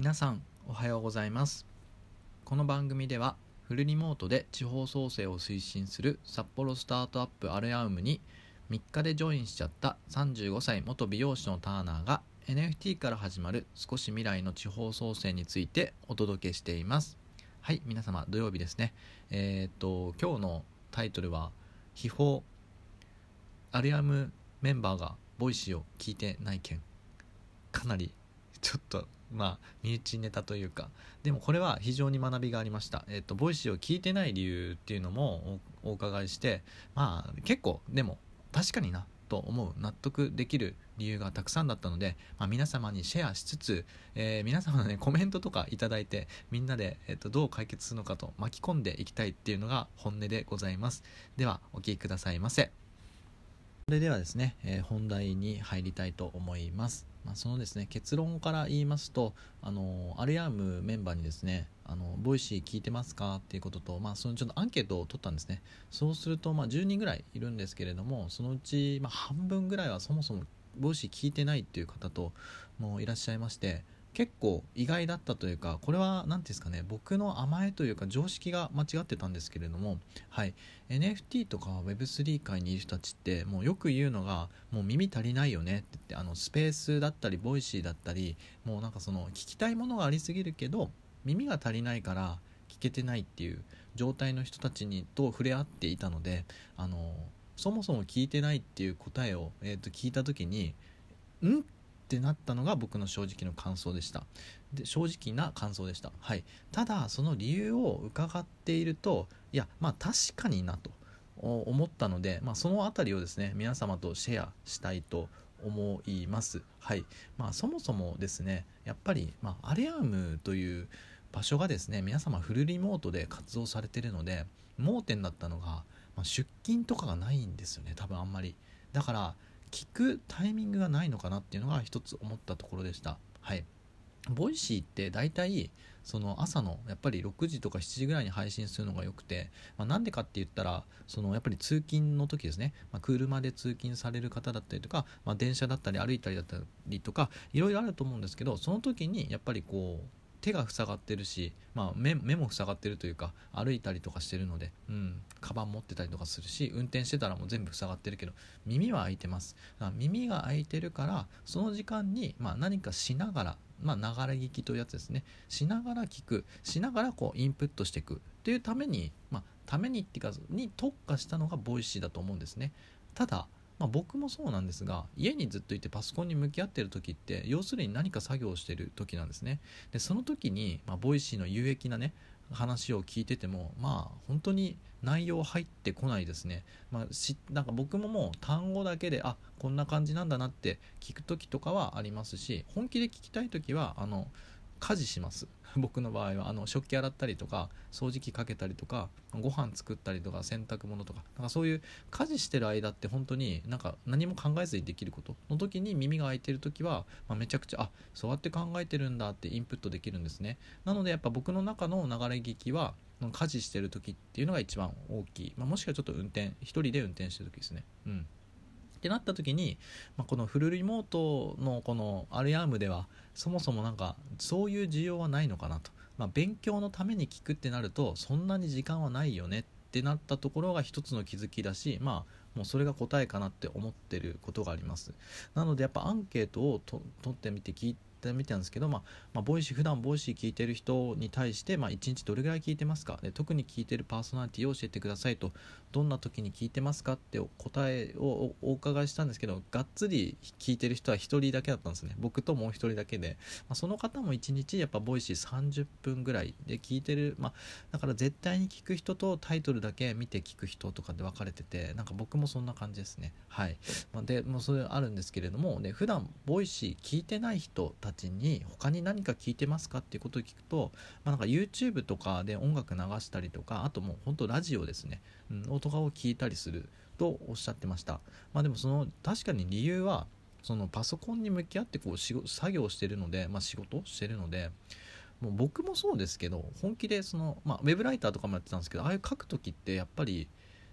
皆さんおはようございます。この番組ではフルリモートで地方創生を推進する札幌スタートアップあるやうむに3日でジョインしちゃった35歳元美容師のターナーが NFT から始まる少し未来の地方創生についてお届けしています。はい皆様土曜日ですね。えー、っと今日のタイトルは悲報あるやうむメンバーが Voicy を聞いてない件。かなりちょっとまあ身内ネタというか。でもこれは非常に学びがありました、えっと、 Voicy を聞いてない理由っていうのもお伺いして。まあ結構でも確かになと思う納得できる理由がたくさんだったので、まあ、皆様にシェアしつつ、えー、皆様のねコメントとかいただいてみんなで、えー、とどう解決するのかと巻き込んでいきたいっていうのが本音でございます。ではお聴きくださいませ。それではですね、えー、本題に入りたいと思います。まあ、そのですね結論から言いますと、あのあるやうむメンバーにですね、あの Voicy 聞いてますか？っていうことと、まあ、そのちょっとアンケートを取ったんですね。そうすると、まあ、10人ぐらいいるんですけれども、そのうち、まあ、半分ぐらいはそもそも Voicy 聞いてないっていう方ともいらっしゃいまして、結構意外だったというかこれは何ていうんですかね僕の甘えというか常識が間違ってたんですけれども、はい、NFT とか Web3 界にいる人たちってもうよく言うのがもう耳足りないよねって言ってあのスペースだったり Voicy だったりもうなんかその聞きたいものがありすぎるけど耳が足りないから聞けてないっていう状態の人たちにと触れ合っていたのであのそもそも聞いてないっていう答えを、えー、と聞いた時にん？ってなったのが僕の正直の感想でした。で正直な感想でした。はい。ただその理由を伺っているといやまあ確かになと思ったので、まあ、その辺りをですね皆様とシェアしたいと思います。はい。まあそもそもですねやっぱり、まあ、アレアムという場所がですね皆様フルリモートで活動されてるので盲点だったのが、まあ、出勤とかがないんですよね多分あんまり。だから聞くタイミングがないのかなっていうのが一つ思ったところでした。はい。Voicy って大体その朝のやっぱり6時とか7時ぐらいに配信するのがよくて、まあ、んでかって言ったらそのやっぱり通勤の時ですね、まあ、車で通勤される方だったりとか、まあ、電車だったり歩いたりだったりとかいろいろあると思うんですけどその時にやっぱりこう手が塞がってるし、まあ目、目も塞がってるというか歩いたりとかしてるので、うん、カバン持ってたりとかするし運転してたらもう全部塞がってるけど耳は開いてます。耳が開いてるからその時間に、まあ、何かしながら、まあ、流れ聞きというやつですね。しながら聞く。しながらこうインプットしていく。っていうために、まあ、ためにっていうかに特化したのが Voicy だと思うんですね。ただまあ、僕もそうなんですが家にずっといてパソコンに向き合ってる時って要するに何か作業をしてる時なんですね。でその時に、まあ、 Voicy の有益なね話を聞いててもまあ本当に内容入ってこないですね、まあ、しなんか僕ももう単語だけであこんな感じなんだなって聞く時とかはありますし本気で聞きたい時はあの家事します。僕の場合はあの食器洗ったりとか掃除機かけたりとかご飯作ったりとか洗濯物とかなんかそういう家事してる間って本当になんか何も考えずにできること。の時に耳が開いてる時は、まあ、めちゃくちゃあそうやって考えてるんだってインプットできるんですね。なのでやっぱ僕の中の流れ聞きは家事してる時っていうのが一番大きい、まあ、もしくはちょっと運転一人で運転してる時ですね。うん。ってなった時に、まあ、このフルリモートのこのアルアームではそもそもなんかそういう需要はないのかなと、まあ、勉強のために聞くってなるとそんなに時間はないよねってなったところが一つの気づきだしまあもうそれが答えかなって思ってることがあります。なのでやっぱアンケートを取ってみて聞いてってみたんですけど、まあ、まあ、 Voicy 普段 Voicy 聞いてる人に対して、まあ、1日どれぐらい聞いてますか？で特に聞いてるパーソナリティを教えてくださいと。どんな時に聞いてますか？って答えをお伺いしたんですけどがっつり聞いてる人は1人だけだったんですね。僕ともう1人だけで、まあ、その方も1日やっぱ Voicy 30分ぐらいで聞いてる、まあ、だから絶対に聞く人とタイトルだけ見て聞く人とかで分かれててなんか僕もそんな感じですね。はい、まあ、でもうそれあるんですけれどもで普段 Voicy 聞いてない人たちに他に何か聞いてますかっていうことを聞くと、まあ、なんか YouTube とかで音楽流したりとかあともう本当ラジオですね、うん、音を聞いたりするとおっしゃってました。まあでもその確かに理由はそのパソコンに向き合ってこう仕作業してるので、まあ、仕事してるのでもう僕もそうですけど本気でその、まあ、ウェブライターとかもやってたんですけどああいう書く時ってやっぱり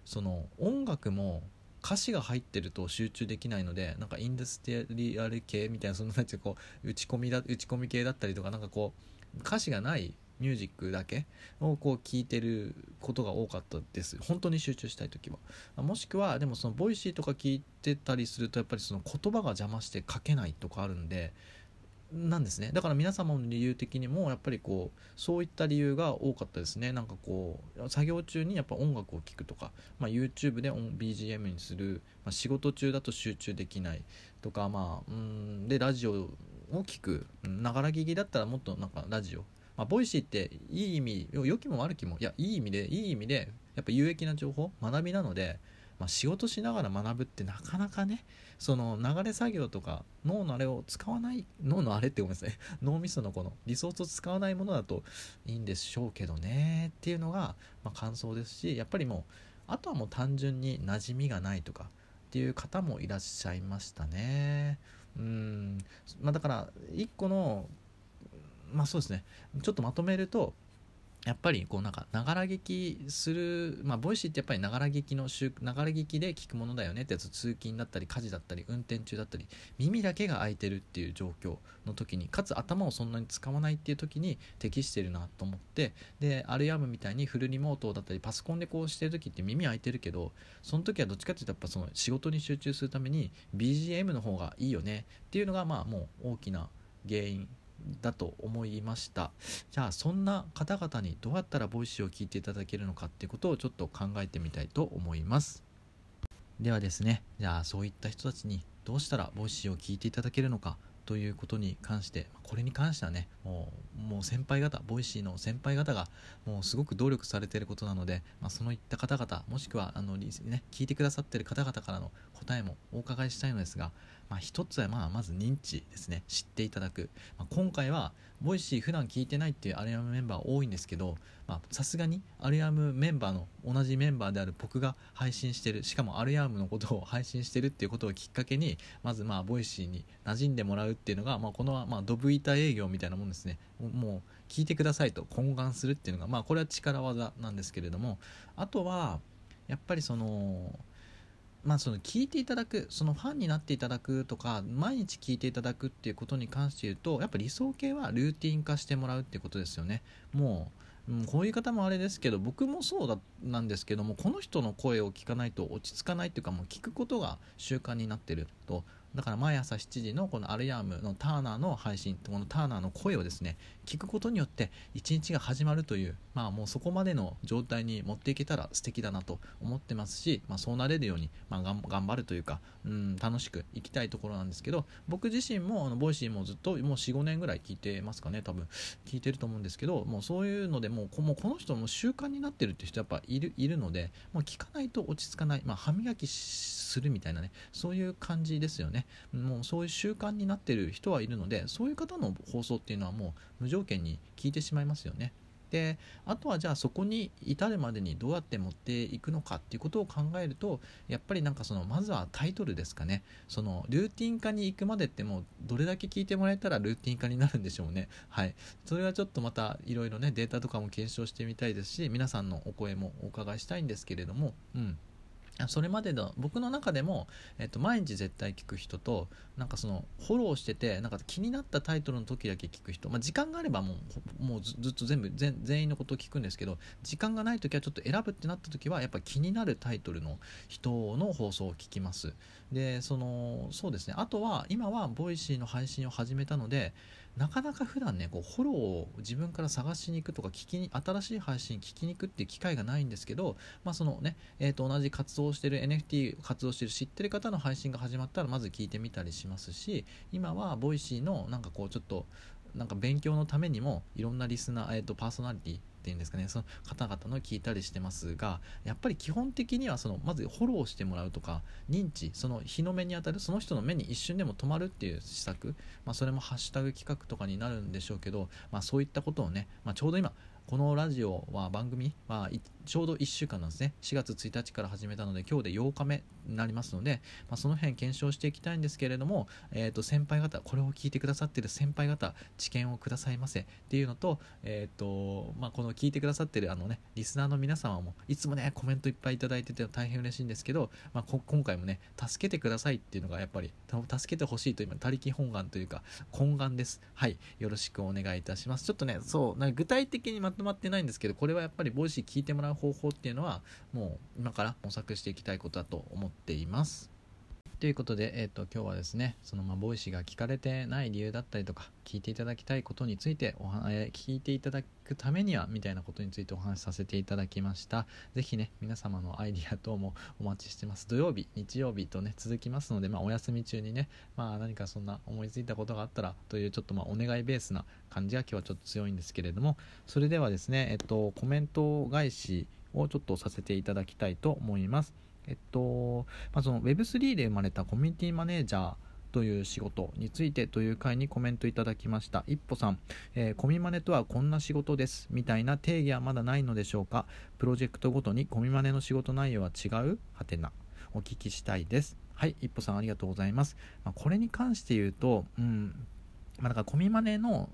その音楽も歌詞が入ってると集中できないのでなんかインダストリアル系みたいなそのなんてこう打ち込みだ打ち込み系だったりとかなんかこう歌詞がないミュージックだけをこう聞いてることが多かったです。本当に集中したい時は。もしくはでもその Voicy とか聞いてたりするとやっぱりその言葉が邪魔して書けないとかあるんでなんですね。だから皆様の理由的にもやっぱりこうそういった理由が多かったですね。なんかこう作業中にやっぱ音楽を聴くとか、まあ、YouTube で BGM にする、まあ、仕事中だと集中できないとかまあうんでラジオを聴くながら聞きだったらもっとなんかラジオ。まあ、 Voicy っていい意味良きも悪きもいやいい意味でいい意味でやっぱ有益な情報学びなのでまあ、仕事しながら学ぶってなかなかねその流れ作業とか脳のあれを使わない脳のあれってごめんなさい 脳みそのこのリソースを使わないものだといいんでしょうけどねっていうのが、まあ、感想ですしやっぱりもうあとはもう単純に馴染みがないとかっていう方もいらっしゃいましたね。うん。まあだから一個のまあそうですね。ちょっとまとめるとやっぱりこうなんかながら聞きするまあ Voicy ってやっぱりながら聞きのながら聞きで聞くものだよねってやつ通勤だったり家事だったり運転中だったり耳だけが開いてるっていう状況の時にかつ頭をそんなに使わないっていう時に適してるなと思ってであるやうむみたいにフルリモートだったりパソコンでこうしてる時って耳開いてるけどその時はどっちかっていうとやっぱその仕事に集中するために BGM の方がいいよねっていうのがまあもう大きな原因だと思いました。じゃあそんな方々にどうやったら Voicy を聞いていただけるのかっていうことをちょっと考えてみたいと思います。ではですねじゃあそういった人たちにどうしたら Voicy を聞いていただけるのかということに関してこれに関してはねもうもう先輩方 Voicy の先輩方がもうすごく努力されていることなので、まあ、そういった方々もしくはあの、ね、聞いてくださっている方々からの答えもお伺いしたいのですが、まあ、一つはまあまず認知ですね。知っていただく、まあ、今回は Voicy 普段聞いてないっていうあるやうむメンバー多いんですけどさすがにあるやうむメンバーの同じメンバーである僕が配信してるしかもあるやうむのことを配信してるっていうことをきっかけにまずまあ Voicy に馴染んでもらうっていうのが、まあ、このまあドブ板営業みたいなもんですね。もう聞いてくださいと懇願するっていうのがまあこれは力技なんですけれどもあとはやっぱりそのまあ、その聞いていただくそのファンになっていただくとか毎日聞いていただくっていうことに関して言うとやっぱ理想形はルーティン化してもらうっていうことですよね。もう、うん、こういう方もあれですけど僕もそうだなんですけどもこの人の声を聞かないと落ち着かないっていうかもう聞くことが習慣になってるとだから毎朝7時のこのアルヤームのターナーの配信このターナーの声をですね聞くことによって一日が始まるというまあもうそこまでの状態に持っていけたら素敵だなと思ってますし、まあ、そうなれるように、まあ、頑張るというかうん楽しくいきたいところなんですけど僕自身もあの Voicy もずっともう45年ぐらい聞いてますかね多分。聞いてると思うんですけどもうそういうのでもうこもうこの人も習慣になってるって人やっぱいるいるのでもう聞かないと落ち着かない、まあ、歯磨きするみたいなねそういう感じですよね。もうそういう習慣になってる人はいるのでそういう方の放送っていうのはもう無条件に聞いてしまいますよね。であとはじゃあそこに至るまでにどうやって持っていくのかっていうことを考えるとやっぱりなんかそのまずはタイトルですかね。そのルーティン化に行くまでってもうどれだけ聞いてもらえたらルーティン化になるんでしょうね。はい。それはちょっとまたいろいろねデータとかも検証してみたいですし皆さんのお声もお伺いしたいんですけれども。うん。それまでの僕の中でも、えっと、毎日絶対聞く人となんかそのフォローしててなんか気になったタイトルの時だけ聞く人、まあ、時間があればもうもうずっと全部全員のことを聞くんですけど時間がない時はちょっと選ぶってなった時はやっぱ気になるタイトルの人の放送を聞きます。でそのそうですね。あとは今は Voicy の配信を始めたのでなかなか普段ねこうフォローを自分から探しに行くとか聞きに新しい配信聞きに行くっていう機会がないんですけど、まあそのねえー、と同じ活動してる NFT 活動してる知ってる方の配信が始まったらまず聞いてみたりしますし今は Voicy のなんかこうちょっとなんか勉強のためにもいろんなリスナー、えー、とパーソナリティっていうんですかねその方々の聞いたりしてますがやっぱり基本的にはそのまずフォローしてもらうとか認知その日の目に当たるその人の目に一瞬でも止まるっていう施策、まあ、それもハッシュタグ企画とかになるんでしょうけど、まあ、そういったことをね、まあ、ちょうど今このラジオは番組はちょうど1週間なんですね。4月1日から始めたので今日で8日目になりますので、まあ、その辺検証していきたいんですけれども、えー、と先輩方これを聞いてくださってる先輩方知見をくださいませ。っていうのと,、えーとまあ、この聞いてくださってるあの、ね、リスナーの皆様もいつもねコメントいっぱいいただいてて大変嬉しいんですけど、まあ、今回もね助けてくださいっていうのがやっぱり助けてほしいと今他力本願というか懇願です。はい。よろしくお願いいたします。ちょっとねそうな具体的にまとまってないんですけどこれはやっぱり Voicy 聞いてもらう方法っていうのはもう今から模索していきたいことだと思っています。ということで、えーと、今日はですねそのまあ Voicy が聞かれてない理由だったりとか聞いていただきたいことについておは、えー、聞いていただくためにはみたいなことについてお話しさせていただきました。是非ね皆様のアイディア等もお待ちしてます。土曜日日曜日とね続きますので、まあ、お休み中にね、まあ、何かそんな思いついたことがあったらというちょっとまあお願いベースな感じが今日はちょっと強いんですけれどもそれではですねえっとコメント返しをちょっとさせていただきたいと思います。えっと、まあ、その Web3 で生まれたコミュニティマネージャーという仕事についてという回にコメントいただきました。一歩さん、えー、コミマネとはこんな仕事です。みたいな定義はまだないのでしょうか？プロジェクトごとにコミマネの仕事内容は違う？はてな。お聞きしたいです。はい一歩さんありがとうございます、まあ、これに関して言うとうんまあ、だからコミマネの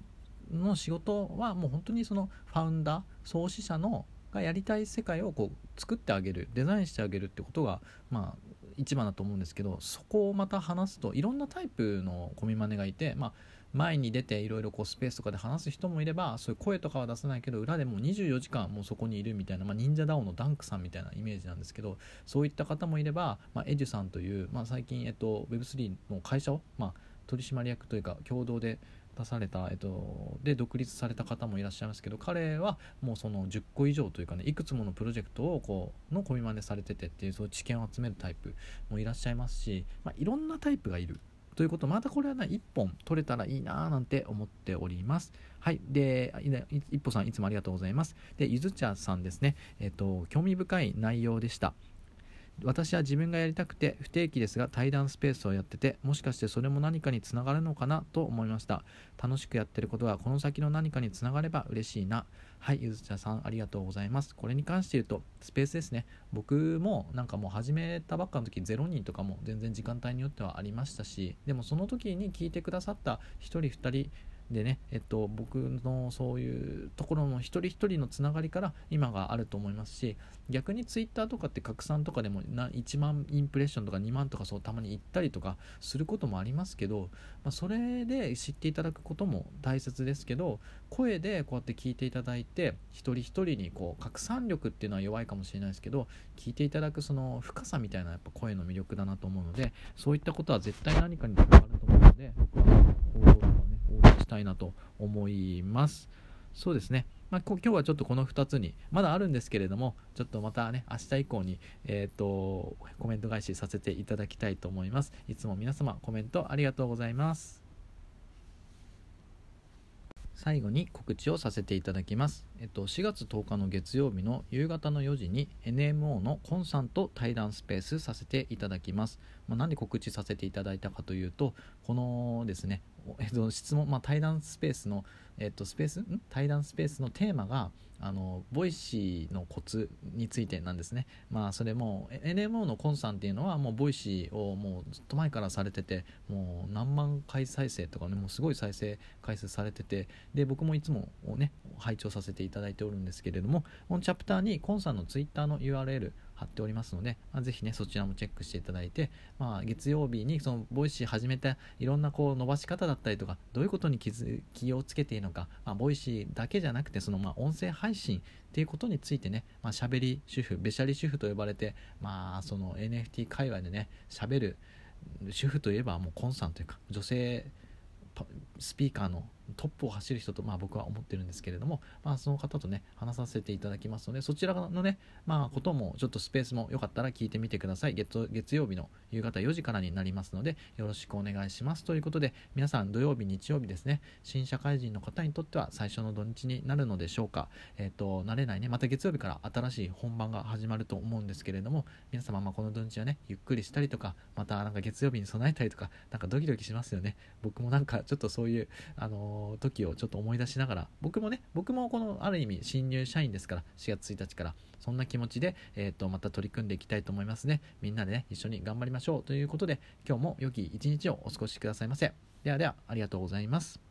の仕事はもう本当にそのファウンダー創始者のがやりたい世界をこう作ってあげるデザインしてあげるってことがまあ一番だと思うんですけどそこをまた話すといろんなタイプのコミマネがいて、まあ、前に出ていろいろこうスペースとかで話す人もいればそういう声とかは出さないけど裏でもう24時間もうそこにいるみたいな、まあ、忍者ダオのダンクさんみたいなイメージなんですけどそういった方もいれば、まあ、エデュさんという、まあ、最近、えっと、Web3 の会社を、まあ、取締役というか共同で出された、えっと、で独立された方もいらっしゃいますけど彼はもうその10個以上というかねいくつものプロジェクトをこうのコミマネされててっていうそういう知見を集めるタイプもいらっしゃいますし、まあ、いろんなタイプがいる。ということまたこれはね1本取れたらいいなーなんて思っております。はい。で一歩さんいつもありがとうございます。でゆず茶さんですね。えっと興味深い内容でした。私は自分がやりたくて不定期ですが対談スペースをやっててもしかしてそれも何かにつながるのかなと思いました。楽しくやってることがこの先の何かにつながれば嬉しいな。はいゆずちゃさんありがとうございます。これに関して言うとスペースですね。僕もなんかもう始めたばっかの時0人とかも全然時間帯によってはありましたしでもその時に聞いてくださった1人2人でね、えっと、僕のそういうところの一人一人のつながりから今があると思いますし逆にツイッターとかって拡散とかでもな1万インプレッションとか2万とかそうたまに行ったりとかすることもありますけど、まあ、それで知っていただくことも大切ですけど声でこうやって聞いていただいて一人一人にこう拡散力っていうのは弱いかもしれないですけど聞いていただくその深さみたいなやっぱ声の魅力だなと思うのでそういったことは絶対何かにつながると思うので僕は行動たいなと思います。そうですね。まあ、今日はちょっとこの2つに、まだあるんですけれども、ちょっとまたね、明日以降に、えっ、ー、と、コメント返しさせていただきたいと思います。いつも皆様コメントありがとうございます。最後に告知をさせていただきます。えっと、4月10日の月曜日の夕方の4時に NMO のコンさんと対談スペースさせていただきます。まあ、なんで告知させていただいたかというと、このですね、えっと、質問、まあ、対談スペースの、えっと、スペース？対談スペースのテーマがあの Voicy のコツについてなんですね。まあそれも NMO のコンさんっていうのはもう Voicy をもうずっと前からされててもう何万回再生とかねもうすごい再生回数されててで僕もいつもね拝聴させていただいておるんですけれどもこのチャプターにコンさんのツイッターの URL 貼っておりますので、まあ、ぜひね、そちらもチェックしていただいて、まあ、月曜日にその Voicy 始めたいろんなこう伸ばし方だったりとか、どういうことに気をつけていいのか、まあ、 Voicy だけじゃなくて、そのまあ音声配信っていうことについてね、まあ、喋り主婦、べしゃり主婦と呼ばれて、まあ、その NFT 界隈でね、喋る主婦といえばもうコンさんというか、女性スピーカーのトップを走る人と、まあ、僕は思ってるんですけれども、まあ、その方とね話させていただきますのでそちらのね、まあ、こともちょっとスペースもよかったら聞いてみてください。月月曜日の夕方4時からになりますのでよろしくお願いします。ということで皆さん土曜日日曜日ですね新社会人の方にとっては最初の土日になるのでしょうか。えっ、ー、と慣れないねまた月曜日から新しい本番が始まると思うんですけれども皆様まあこの土日はねゆっくりしたりとかまたなんか月曜日に備えたりとかなんかドキドキしますよね。僕もなんかちょっとそういうあの時をちょっと思い出しながら僕もね僕もこのある意味新入社員ですから4月1日からそんな気持ちで、えーと、また取り組んでいきたいと思いますね。みんなでね一緒に頑張りましょうということで今日も良き一日をお過ごしくださいませ。ではではありがとうございます。